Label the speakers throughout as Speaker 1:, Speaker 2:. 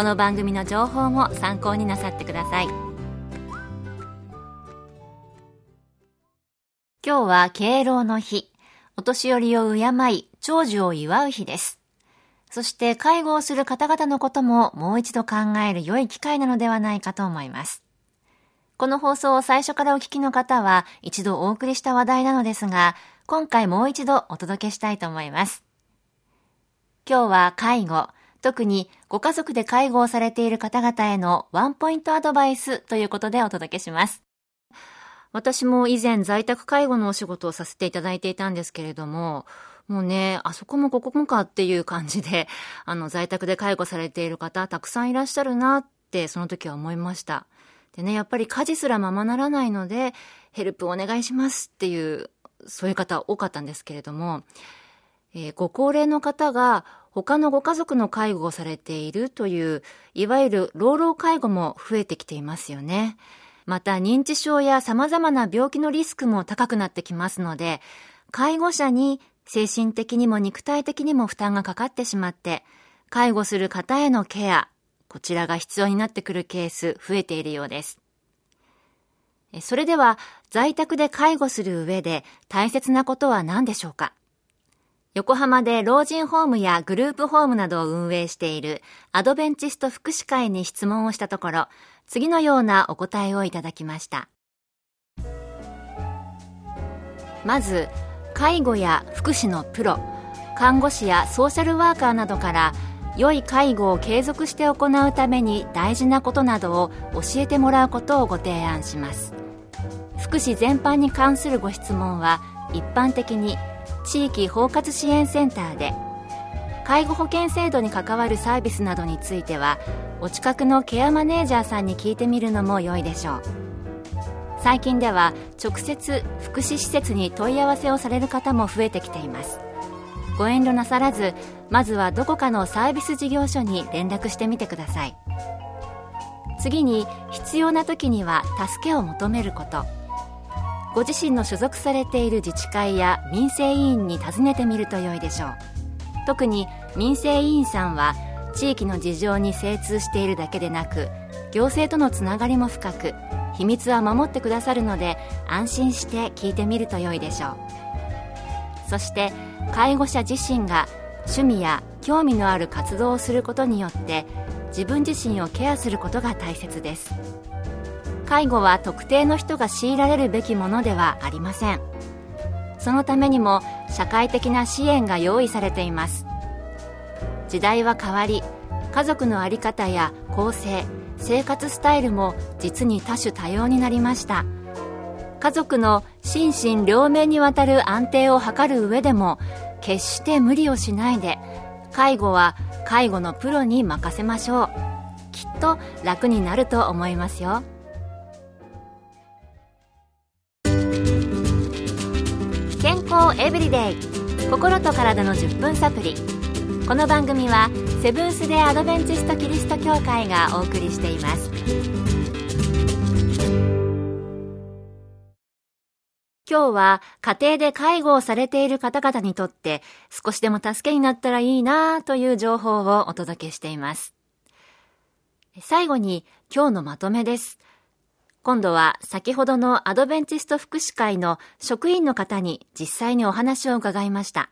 Speaker 1: この番組の情報も参考になさってください。今日は敬老の日。お年寄りを敬い長寿を祝う日です。そして介護をする方々のことももう一度考える良い機会なのではないかと思います。この放送を最初からお聞きの方は一度お送りした話題なのですが、今回もう一度お届けしたいと思います。今日は介護、特にご家族で介護をされている方々へのワンポイントアドバイスということでお届けします。私も以前在宅介護のお仕事をさせていただいていたんですけれども、もうね、あそこもここもかっていう感じで、あの、在宅で介護されている方たくさんいらっしゃるなってその時は思いました。でね、やっぱり家事すらままならないので、ヘルプお願いしますっていう、そういう方多かったんですけれども、えー、ご高齢の方が他のご家族の介護をされているという、いわゆる老老介護も増えてきていますよね。また認知症や様々な病気のリスクも高くなってきますので、介護者に精神的にも肉体的にも負担がかかってしまって、介護する方へのケア、こちらが必要になってくるケース増えているようです。それでは、在宅で介護する上で大切なことは何でしょうか？横浜で老人ホームやグループホームなどを運営しているアドベンチスト福祉会に質問をしたところ、次のようなお答えをいただきました。まず、介護や福祉のプロ、看護師やソーシャルワーカーなどから良い介護を継続して行うために大事なことなどを教えてもらうことをご提案します福祉全般に関するご質問は一般的に地域包括支援センターで介護保険制度に関わるサービスなどについてはお近くのケアマネージャーさんに聞いてみるのも良いでしょう。最近では直接福祉施設に問い合わせをされる方も増えてきています。ご遠慮なさらずまずはどこかのサービス事業所に連絡してみてください。次に必要な時には助けを求めること。ご自身の所属されている自治会や民生委員に尋ねてみると良いでしょう。特に民生委員さんは地域の事情に精通しているだけでなく行政とのつながりも深く秘密は守ってくださるので安心して聞いてみると良いでしょう。そして介護者自身が趣味や興味のある活動をすることによって自分自身をケアすることが大切です。介護は特定の人が強いられるべきものではありません。そのためにも社会的な支援が用意されています。時代は変わり家族の在り方や構成生活スタイルも実に多種多様になりました。家族の心身両面にわたる安定を図る上でも決して無理をしないで介護は介護のプロに任せましょう。きっと楽になると思いますよ。康エブリデイ心と体の10分サプリこの番組はセブンス・デ・アドベンチスト・キリスト教会がお送りしています今日は家庭で介護をされている方々にとって少しでも助けになったらいいなという情報をお届けしています。最後に今日のまとめです。今度は先ほどのアドベンチスト福祉会の職員の方に実際にお話を伺いました。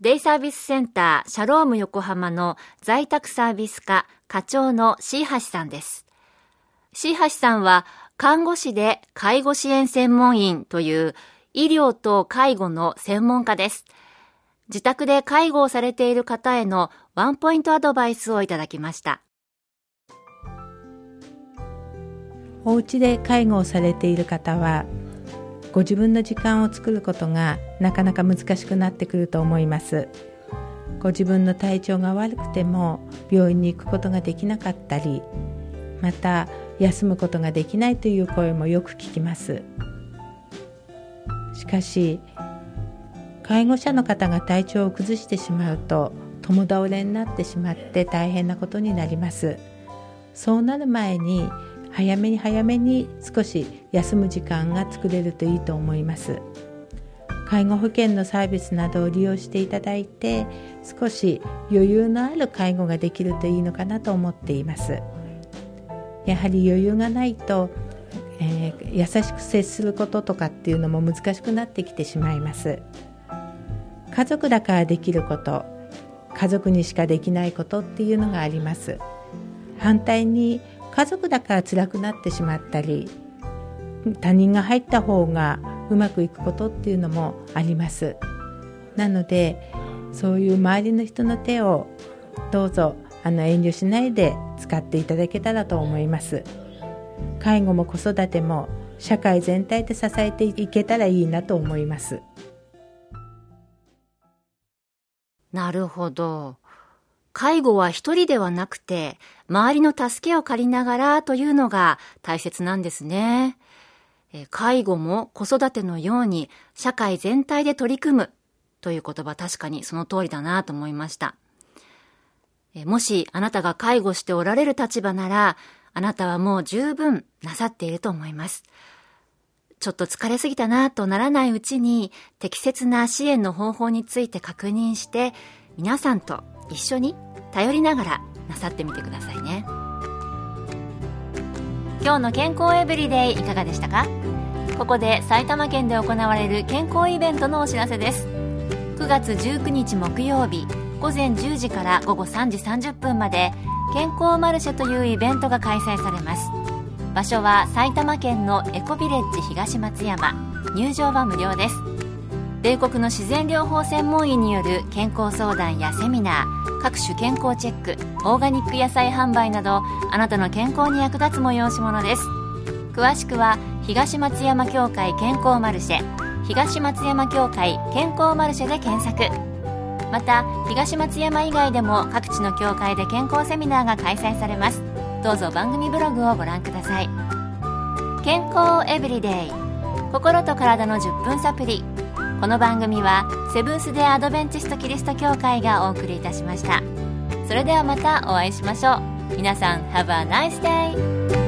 Speaker 1: デイサービスセンターシャローム横浜の在宅サービス課課長のシーハシさんです。椎橋さんは看護師で介護支援専門員という医療と介護の専門家です。自宅で介護をされている方へのワンポイントアドバイスをいただきました。
Speaker 2: お家で介護をされている方はご自分の時間を作ることがなかなか難しくなってくると思います。ご自分の体調が悪くても病院に行くことができなかったりまた休むことができないという声もよく聞きます。しかし介護者の方が体調を崩してしまうと共倒れになってしまって大変なことになります。そうなる前に早めに早めに少し休む時間が作れるといいと思います。介護保険のサービスなどを利用していただいて少し余裕のある介護ができるといいのかなと思っています。やはり余裕がないと、えー、優しく接することとかっていうのも難しくなってきてしまいます。家族だからできること家族にしかできないことっていうのがあります。反対に家族だから辛くなってしまったり他人が入った方がうまくいくことっていうのもあります。なのでそういう周りの人の手をどうぞあの遠慮しないで使っていただけたらと思います。介護も子育ても社会全体で支えていけたらいいなと思います。
Speaker 1: なるほど。介護は一人ではなくて、周りの助けを借りながらというのが大切なんですね。介護も子育てのように社会全体で取り組むという言葉確かにその通りだなと思いました。もしあなたが介護しておられる立場なら、あなたはもう十分なさっていると思います。ちょっと疲れすぎたなとならないうちに適切な支援の方法について確認して皆さんと一緒に頼りながらなさってみてくださいね。今日の健康エブリデイいかがでしたか？ここで埼玉県で行われる健康イベントのお知らせです。9月19日木曜日午前10時から午後3時30分まで健康マルシェというイベントが開催されます。場所は埼玉県のエコビレッジ東松山。入場は無料です。米国の自然療法専門医による健康相談やセミナー各種健康チェックオーガニック野菜販売などあなたの健康に役立つ催し物です。詳しくは東松山協会健康マルシェ東松山協会健康マルシェで検索。また東松山以外でも各地の協会で健康セミナーが開催されます。どうぞ番組ブログをご覧ください。健康エブリデイ。心と体の10分サプリ。この番組はセブンス・デ・アドベンチスト・キリスト教会がお送りいたしましたそれではまたお会いしましょう皆さん Have a nice day!